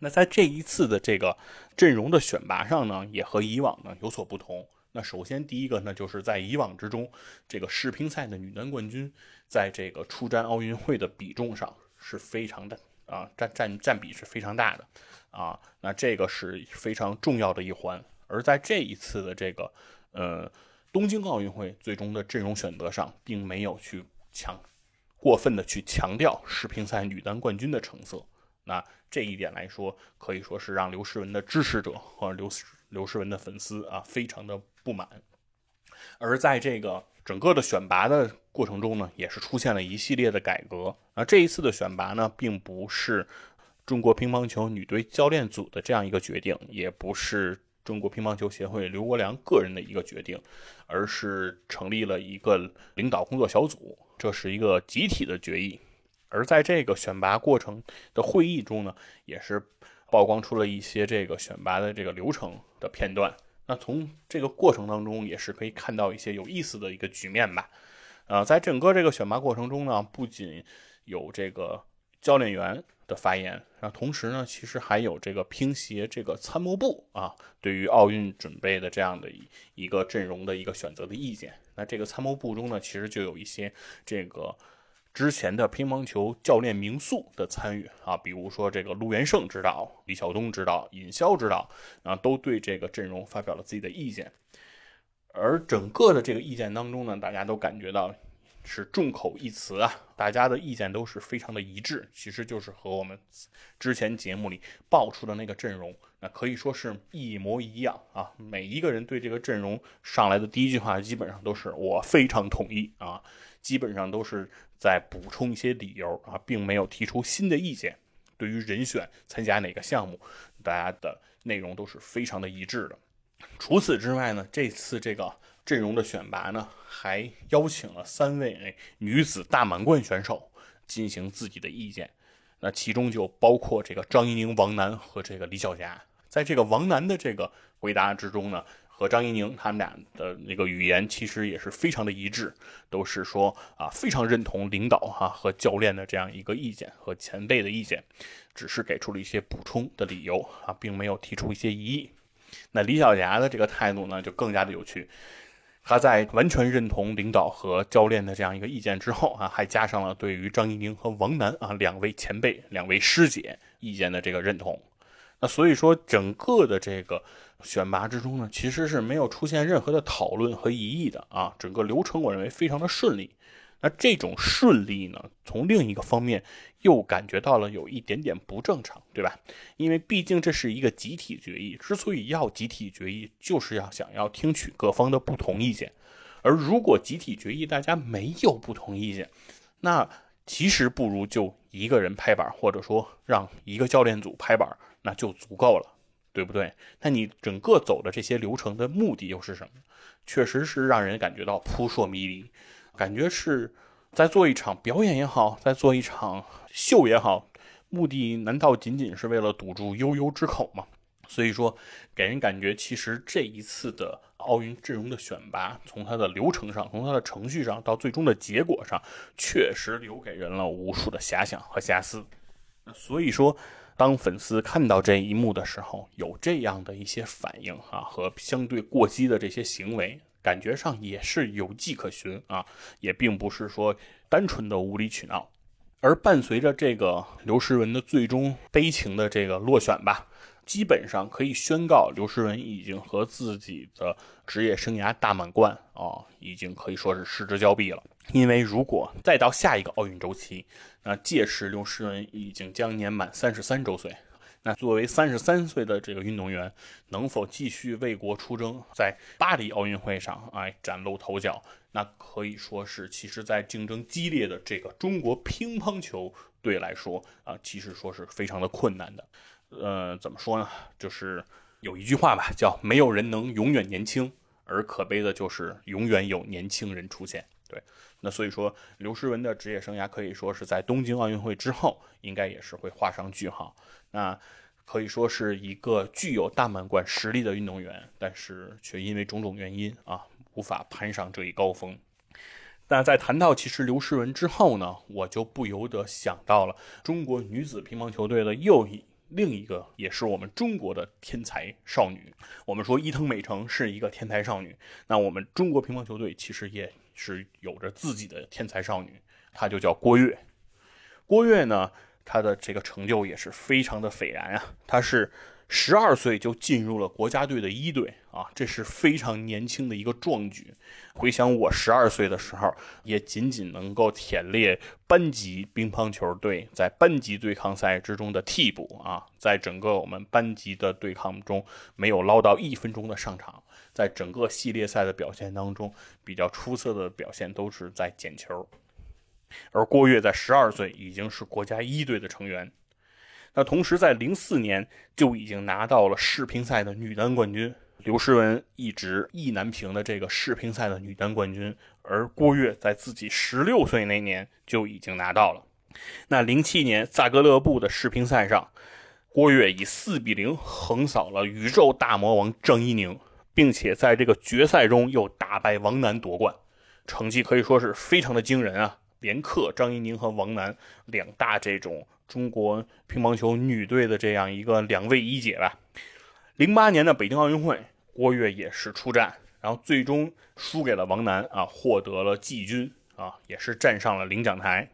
那在这一次的这个阵容的选拔上呢，也和以往呢有所不同。那首先第一个呢，就是在以往之中，这个世乒赛的女单冠军，在这个出战奥运会的比重上是非常的啊，占占占比是非常大的啊。那这个是非常重要的一环。而在这一次的这个呃东京奥运会最终的阵容选择上，并没有去强过分的去强调世乒赛女单冠军的成色。那这一点来说，可以说是让刘诗雯的支持者和刘刘诗雯的粉丝啊，非常的不满。而在这个整个的选拔的过程中呢，也是出现了一系列的改革。啊，这一次的选拔呢，并不是中国乒乓球女队教练组的这样一个决定，也不是中国乒乓球协会刘国梁个人的一个决定，而是成立了一个领导工作小组，这是一个集体的决议。而在这个选拔过程的会议中呢，也是曝光出了一些这个选拔的这个流程的片段。那从这个过程当中，也是可以看到一些有意思的一个局面吧。呃，在整个这个选拔过程中呢，不仅有这个教练员的发言，那，同时呢，其实还有这个乒协这个参谋部啊，对于奥运准备的这样的一个阵容的一个选择的意见。那这个参谋部中呢，其实就有一些这个。之前的乒乓球教练名宿的参与啊，比如说这个陆元胜指导、李晓东指导、尹霄指导啊，都对这个阵容发表了自己的意见。而整个的这个意见当中呢，大家都感觉到。是众口一词啊，大家的意见都是非常的一致，其实就是和我们之前节目里爆出的那个阵容，那可以说是一模一样啊。每一个人对这个阵容上来的第一句话，基本上都是我非常同意啊，基本上都是在补充一些理由啊，并没有提出新的意见。对于人选参加哪个项目，大家的内容都是非常的一致的。除此之外呢，这次这个阵容的选拔呢，还邀请了三位女子大满贯选手进行自己的意见。那其中就包括这个张怡宁、王楠和这个李晓霞。在这个王楠的这个回答之中呢，和张怡宁他们俩的那个语言其实也是非常的一致，都是说啊非常认同领导哈和教练的这样一个意见和前辈的意见，只是给出了一些补充的理由啊，并没有提出一些异议。那李晓霞的这个态度呢，就更加的有趣。他在完全认同领导和教练的这样一个意见之后啊，还加上了对于张怡宁和王楠啊两位前辈、两位师姐意见的这个认同。那所以说，整个的这个选拔之中呢，其实是没有出现任何的讨论和疑议的啊。整个流程我认为非常的顺利。那这种顺利呢，从另一个方面又感觉到了有一点点不正常，对吧？因为毕竟这是一个集体决议，之所以要集体决议，就是要想要听取各方的不同意见。而如果集体决议大家没有不同意见，那其实不如就一个人拍板，或者说让一个教练组拍板，那就足够了，对不对？那你整个走的这些流程的目的又是什么？确实是让人感觉到扑朔迷离。感觉是在做一场表演也好，在做一场秀也好，目的难道仅仅是为了堵住悠悠之口吗？所以说，给人感觉其实这一次的奥运阵容的选拔，从它的流程上，从它的程序上，到最终的结果上，确实留给人了无数的遐想和遐思。所以说，当粉丝看到这一幕的时候，有这样的一些反应啊，和相对过激的这些行为。感觉上也是有迹可循啊，也并不是说单纯的无理取闹。而伴随着这个刘诗雯的最终悲情的这个落选吧，基本上可以宣告刘诗雯已经和自己的职业生涯大满贯啊，已经可以说是失之交臂了。因为如果再到下一个奥运周期，那届时刘诗雯已经将年满三十三周岁。那作为三十三岁的这个运动员，能否继续为国出征，在巴黎奥运会上哎崭露头角？那可以说是，其实，在竞争激烈的这个中国乒乓球队来说啊，其实说是非常的困难的。呃，怎么说呢？就是有一句话吧，叫“没有人能永远年轻”，而可悲的就是永远有年轻人出现。对，那所以说，刘诗雯的职业生涯可以说是在东京奥运会之后，应该也是会画上句号。那可以说是一个具有大满贯实力的运动员，但是却因为种种原因啊，无法攀上这一高峰。那在谈到其实刘诗雯之后呢，我就不由得想到了中国女子乒乓球队的又一另一个，也是我们中国的天才少女。我们说伊藤美诚是一个天才少女，那我们中国乒乓球队其实也是有着自己的天才少女，她就叫郭跃。郭跃呢？他的这个成就也是非常的斐然啊！他是十二岁就进入了国家队的一队啊，这是非常年轻的一个壮举。回想我十二岁的时候，也仅仅能够忝列班级乒乓球队在班级对抗赛之中的替补啊，在整个我们班级的对抗中没有捞到一分钟的上场，在整个系列赛的表现当中，比较出色的表现都是在捡球。而郭跃在十二岁已经是国家一队的成员，那同时在零四年就已经拿到了世乒赛的女单冠军。刘诗雯一直意难平的这个世乒赛的女单冠军，而郭跃在自己十六岁那年就已经拿到了。那零七年萨格勒布的世乒赛上，郭跃以四比零横扫了宇宙大魔王郑怡宁，并且在这个决赛中又打败王楠夺冠，成绩可以说是非常的惊人啊！连克张怡宁和王楠两大这种中国乒乓球女队的这样一个两位一姐吧。零八年的北京奥运会，郭跃也是出战，然后最终输给了王楠啊，获得了季军啊，也是站上了领奖台。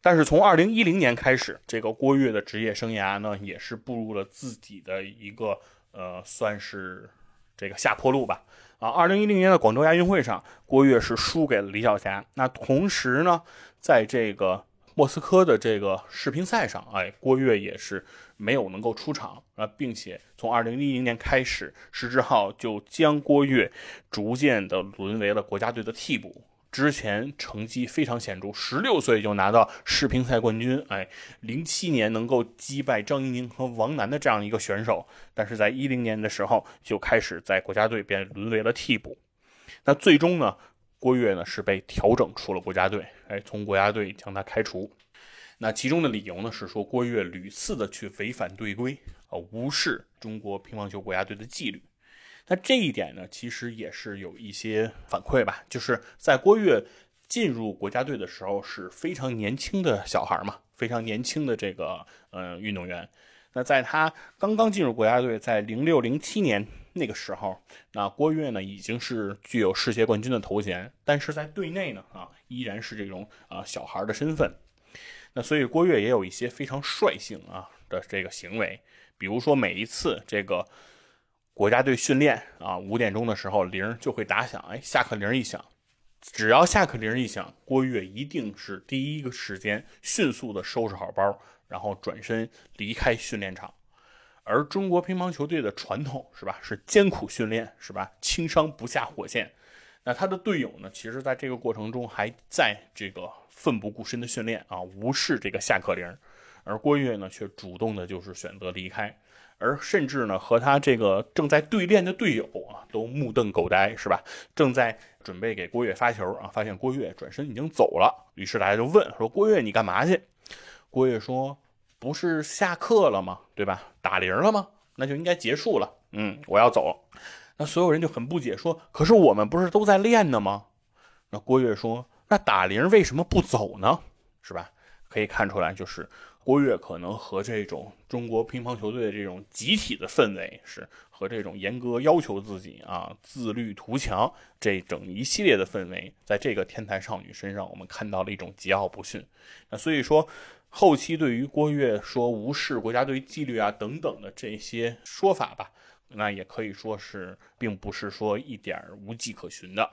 但是从二零一零年开始，这个郭跃的职业生涯呢，也是步入了自己的一个呃，算是这个下坡路吧。啊，二零一零年的广州亚运会上，郭跃是输给了李晓霞。那同时呢，在这个莫斯科的这个世乒赛上，哎，郭跃也是没有能够出场啊，并且从二零一零年开始，石志浩就将郭跃逐渐的沦为了国家队的替补。之前成绩非常显著，十六岁就拿到世乒赛冠军，哎，零七年能够击败张怡宁和王楠的这样一个选手，但是在一零年的时候就开始在国家队便沦为了替补。那最终呢，郭跃呢是被调整出了国家队，哎，从国家队将他开除。那其中的理由呢是说郭跃屡次的去违反队规啊，无视中国乒乓球国家队的纪律。那这一点呢，其实也是有一些反馈吧，就是在郭跃进入国家队的时候是非常年轻的小孩嘛，非常年轻的这个呃运动员。那在他刚刚进入国家队，在零六零七年那个时候，那郭跃呢已经是具有世界冠军的头衔，但是在队内呢啊依然是这种啊小孩的身份。那所以郭跃也有一些非常率性啊的这个行为，比如说每一次这个。国家队训练啊，五点钟的时候铃就会打响，哎，下课铃一响，只要下课铃一响，郭跃一定是第一个时间迅速的收拾好包，然后转身离开训练场。而中国乒乓球队的传统是吧，是艰苦训练是吧，轻伤不下火线。那他的队友呢，其实在这个过程中还在这个奋不顾身的训练啊，无视这个下课铃，而郭跃呢，却主动的就是选择离开。而甚至呢，和他这个正在对练的队友啊，都目瞪口呆，是吧？正在准备给郭跃发球啊，发现郭跃转身已经走了。于是大家就问说：“郭跃，你干嘛去？”郭跃说：“不是下课了吗？对吧？打铃了吗？那就应该结束了。嗯，我要走。”那所有人就很不解，说：“可是我们不是都在练呢吗？”那郭跃说：“那打铃为什么不走呢？是吧？可以看出来，就是。”郭跃可能和这种中国乒乓球队的这种集体的氛围，是和这种严格要求自己啊、自律图强这整一系列的氛围，在这个天才少女身上，我们看到了一种桀骜不驯。那所以说，后期对于郭跃说无视国家队纪律啊等等的这些说法吧，那也可以说是并不是说一点无迹可寻的。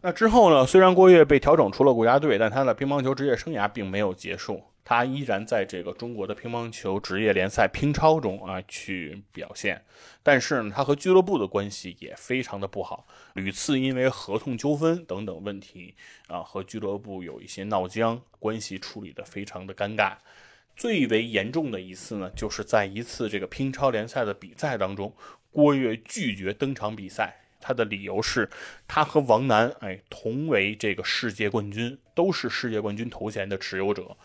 那之后呢，虽然郭跃被调整出了国家队，但他的乒乓球职业生涯并没有结束。他依然在这个中国的乒乓球职业联赛乒超中啊去表现，但是呢，他和俱乐部的关系也非常的不好，屡次因为合同纠纷等等问题啊和俱乐部有一些闹僵，关系处理的非常的尴尬。最为严重的一次呢，就是在一次这个乒超联赛的比赛当中，郭跃拒绝登场比赛，他的理由是，他和王楠哎同为这个世界冠军，都是世界冠军头衔的持有者。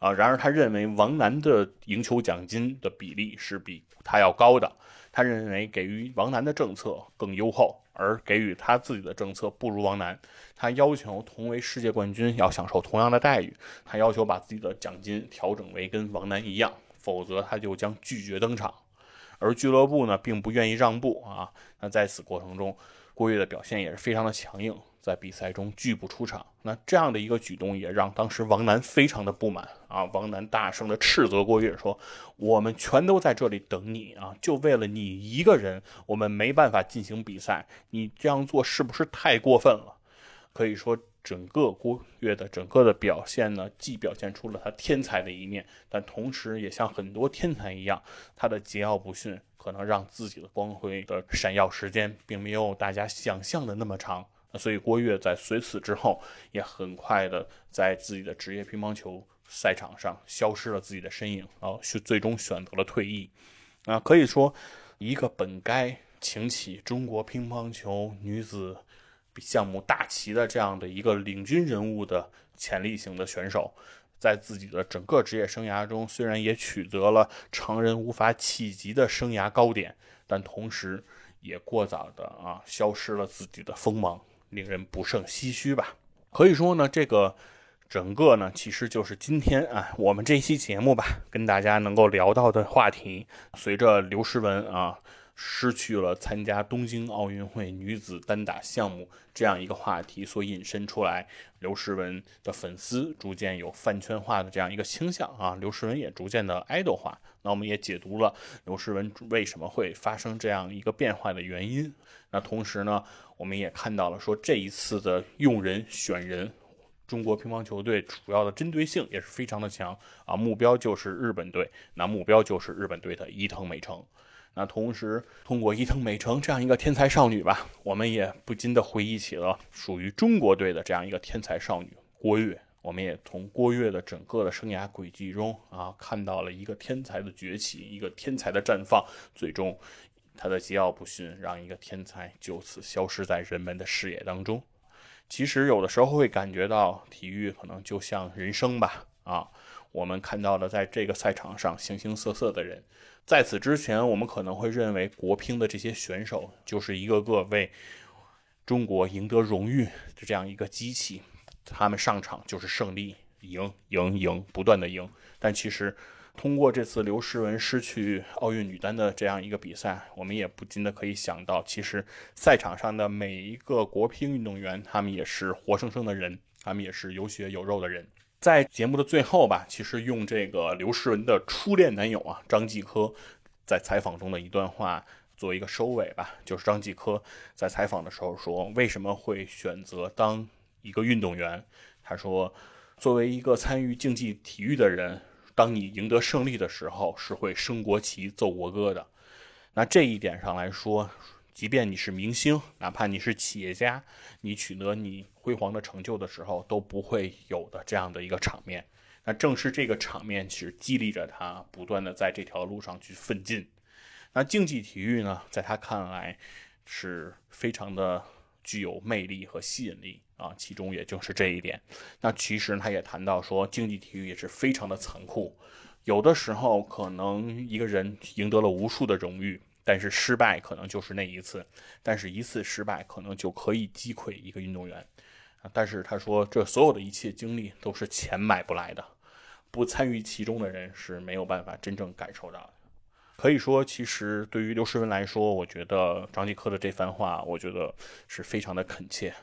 啊，然而他认为王楠的赢球奖金的比例是比他要高的，他认为给予王楠的政策更优厚，而给予他自己的政策不如王楠。他要求同为世界冠军要享受同样的待遇，他要求把自己的奖金调整为跟王楠一样，否则他就将拒绝登场。而俱乐部呢，并不愿意让步啊。那在此过程中，郭跃的表现也是非常的强硬。在比赛中拒不出场，那这样的一个举动也让当时王楠非常的不满啊！王楠大声的斥责郭跃说：“我们全都在这里等你啊，就为了你一个人，我们没办法进行比赛。你这样做是不是太过分了？”可以说，整个郭跃的整个的表现呢，既表现出了他天才的一面，但同时也像很多天才一样，他的桀骜不驯可能让自己的光辉的闪耀时间并没有大家想象的那么长。所以郭跃在随此之后，也很快的在自己的职业乒乓球赛场上消失了自己的身影，然后最终选择了退役。啊，可以说，一个本该擎起中国乒乓球女子项目大旗的这样的一个领军人物的潜力型的选手，在自己的整个职业生涯中，虽然也取得了常人无法企及的生涯高点，但同时也过早的啊消失了自己的锋芒。令人不胜唏嘘吧？可以说呢，这个整个呢，其实就是今天啊，我们这期节目吧，跟大家能够聊到的话题。随着刘诗雯啊失去了参加东京奥运会女子单打项目这样一个话题所引申出来，刘诗雯的粉丝逐渐有饭圈化的这样一个倾向啊，刘诗雯也逐渐的爱豆化。那我们也解读了刘诗雯为什么会发生这样一个变化的原因。那同时呢，我们也看到了说这一次的用人选人，中国乒乓球队主要的针对性也是非常的强啊，目标就是日本队，那目标就是日本队的伊藤美诚。那同时，通过伊藤美诚这样一个天才少女吧，我们也不禁的回忆起了属于中国队的这样一个天才少女郭跃。我们也从郭跃的整个的生涯轨迹中啊，看到了一个天才的崛起，一个天才的绽放。最终，他的桀骜不驯让一个天才就此消失在人们的视野当中。其实，有的时候会感觉到体育可能就像人生吧，啊。我们看到了，在这个赛场上形形色色的人。在此之前，我们可能会认为国乒的这些选手就是一个个为中国赢得荣誉的这样一个机器，他们上场就是胜利，赢赢赢，不断的赢。但其实，通过这次刘诗雯失去奥运女单的这样一个比赛，我们也不禁的可以想到，其实赛场上的每一个国乒运动员，他们也是活生生的人，他们也是有血有肉的人。在节目的最后吧，其实用这个刘诗雯的初恋男友啊张继科在采访中的一段话做一个收尾吧。就是张继科在采访的时候说，为什么会选择当一个运动员？他说，作为一个参与竞技体育的人，当你赢得胜利的时候，是会升国旗、奏国歌的。那这一点上来说。即便你是明星，哪怕你是企业家，你取得你辉煌的成就的时候，都不会有的这样的一个场面。那正是这个场面，是激励着他不断的在这条路上去奋进。那竞技体育呢，在他看来是非常的具有魅力和吸引力啊，其中也就是这一点。那其实他也谈到说，竞技体育也是非常的残酷，有的时候可能一个人赢得了无数的荣誉。但是失败可能就是那一次，但是一次失败可能就可以击溃一个运动员！但是他说，这所有的一切经历都是钱买不来的，不参与其中的人是没有办法真正感受到的。可以说，其实对于刘诗雯来说，我觉得张继科的这番话，我觉得是非常的恳切。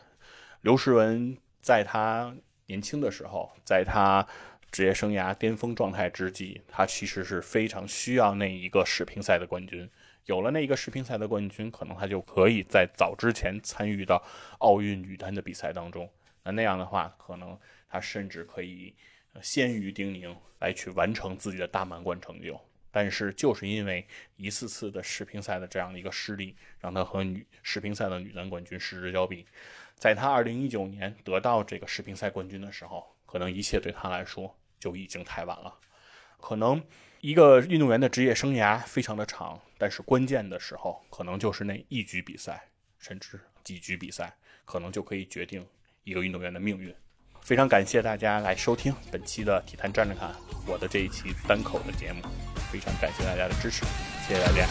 刘诗雯在她年轻的时候，在她职业生涯巅峰状态之际，她其实是非常需要那一个世乒赛的冠军。有了那一个世乒赛的冠军，可能他就可以在早之前参与到奥运女单的比赛当中。那那样的话，可能他甚至可以先于丁宁来去完成自己的大满贯成就。但是就是因为一次次的世乒赛的这样的一个失利，让他和女世乒赛的女单冠军失之交臂。在他2019年得到这个世乒赛冠军的时候，可能一切对他来说就已经太晚了。可能。一个运动员的职业生涯非常的长，但是关键的时候，可能就是那一局比赛，甚至几局比赛，可能就可以决定一个运动员的命运。非常感谢大家来收听本期的体坛站着看我的这一期单口的节目，非常感谢大家的支持，谢谢大家。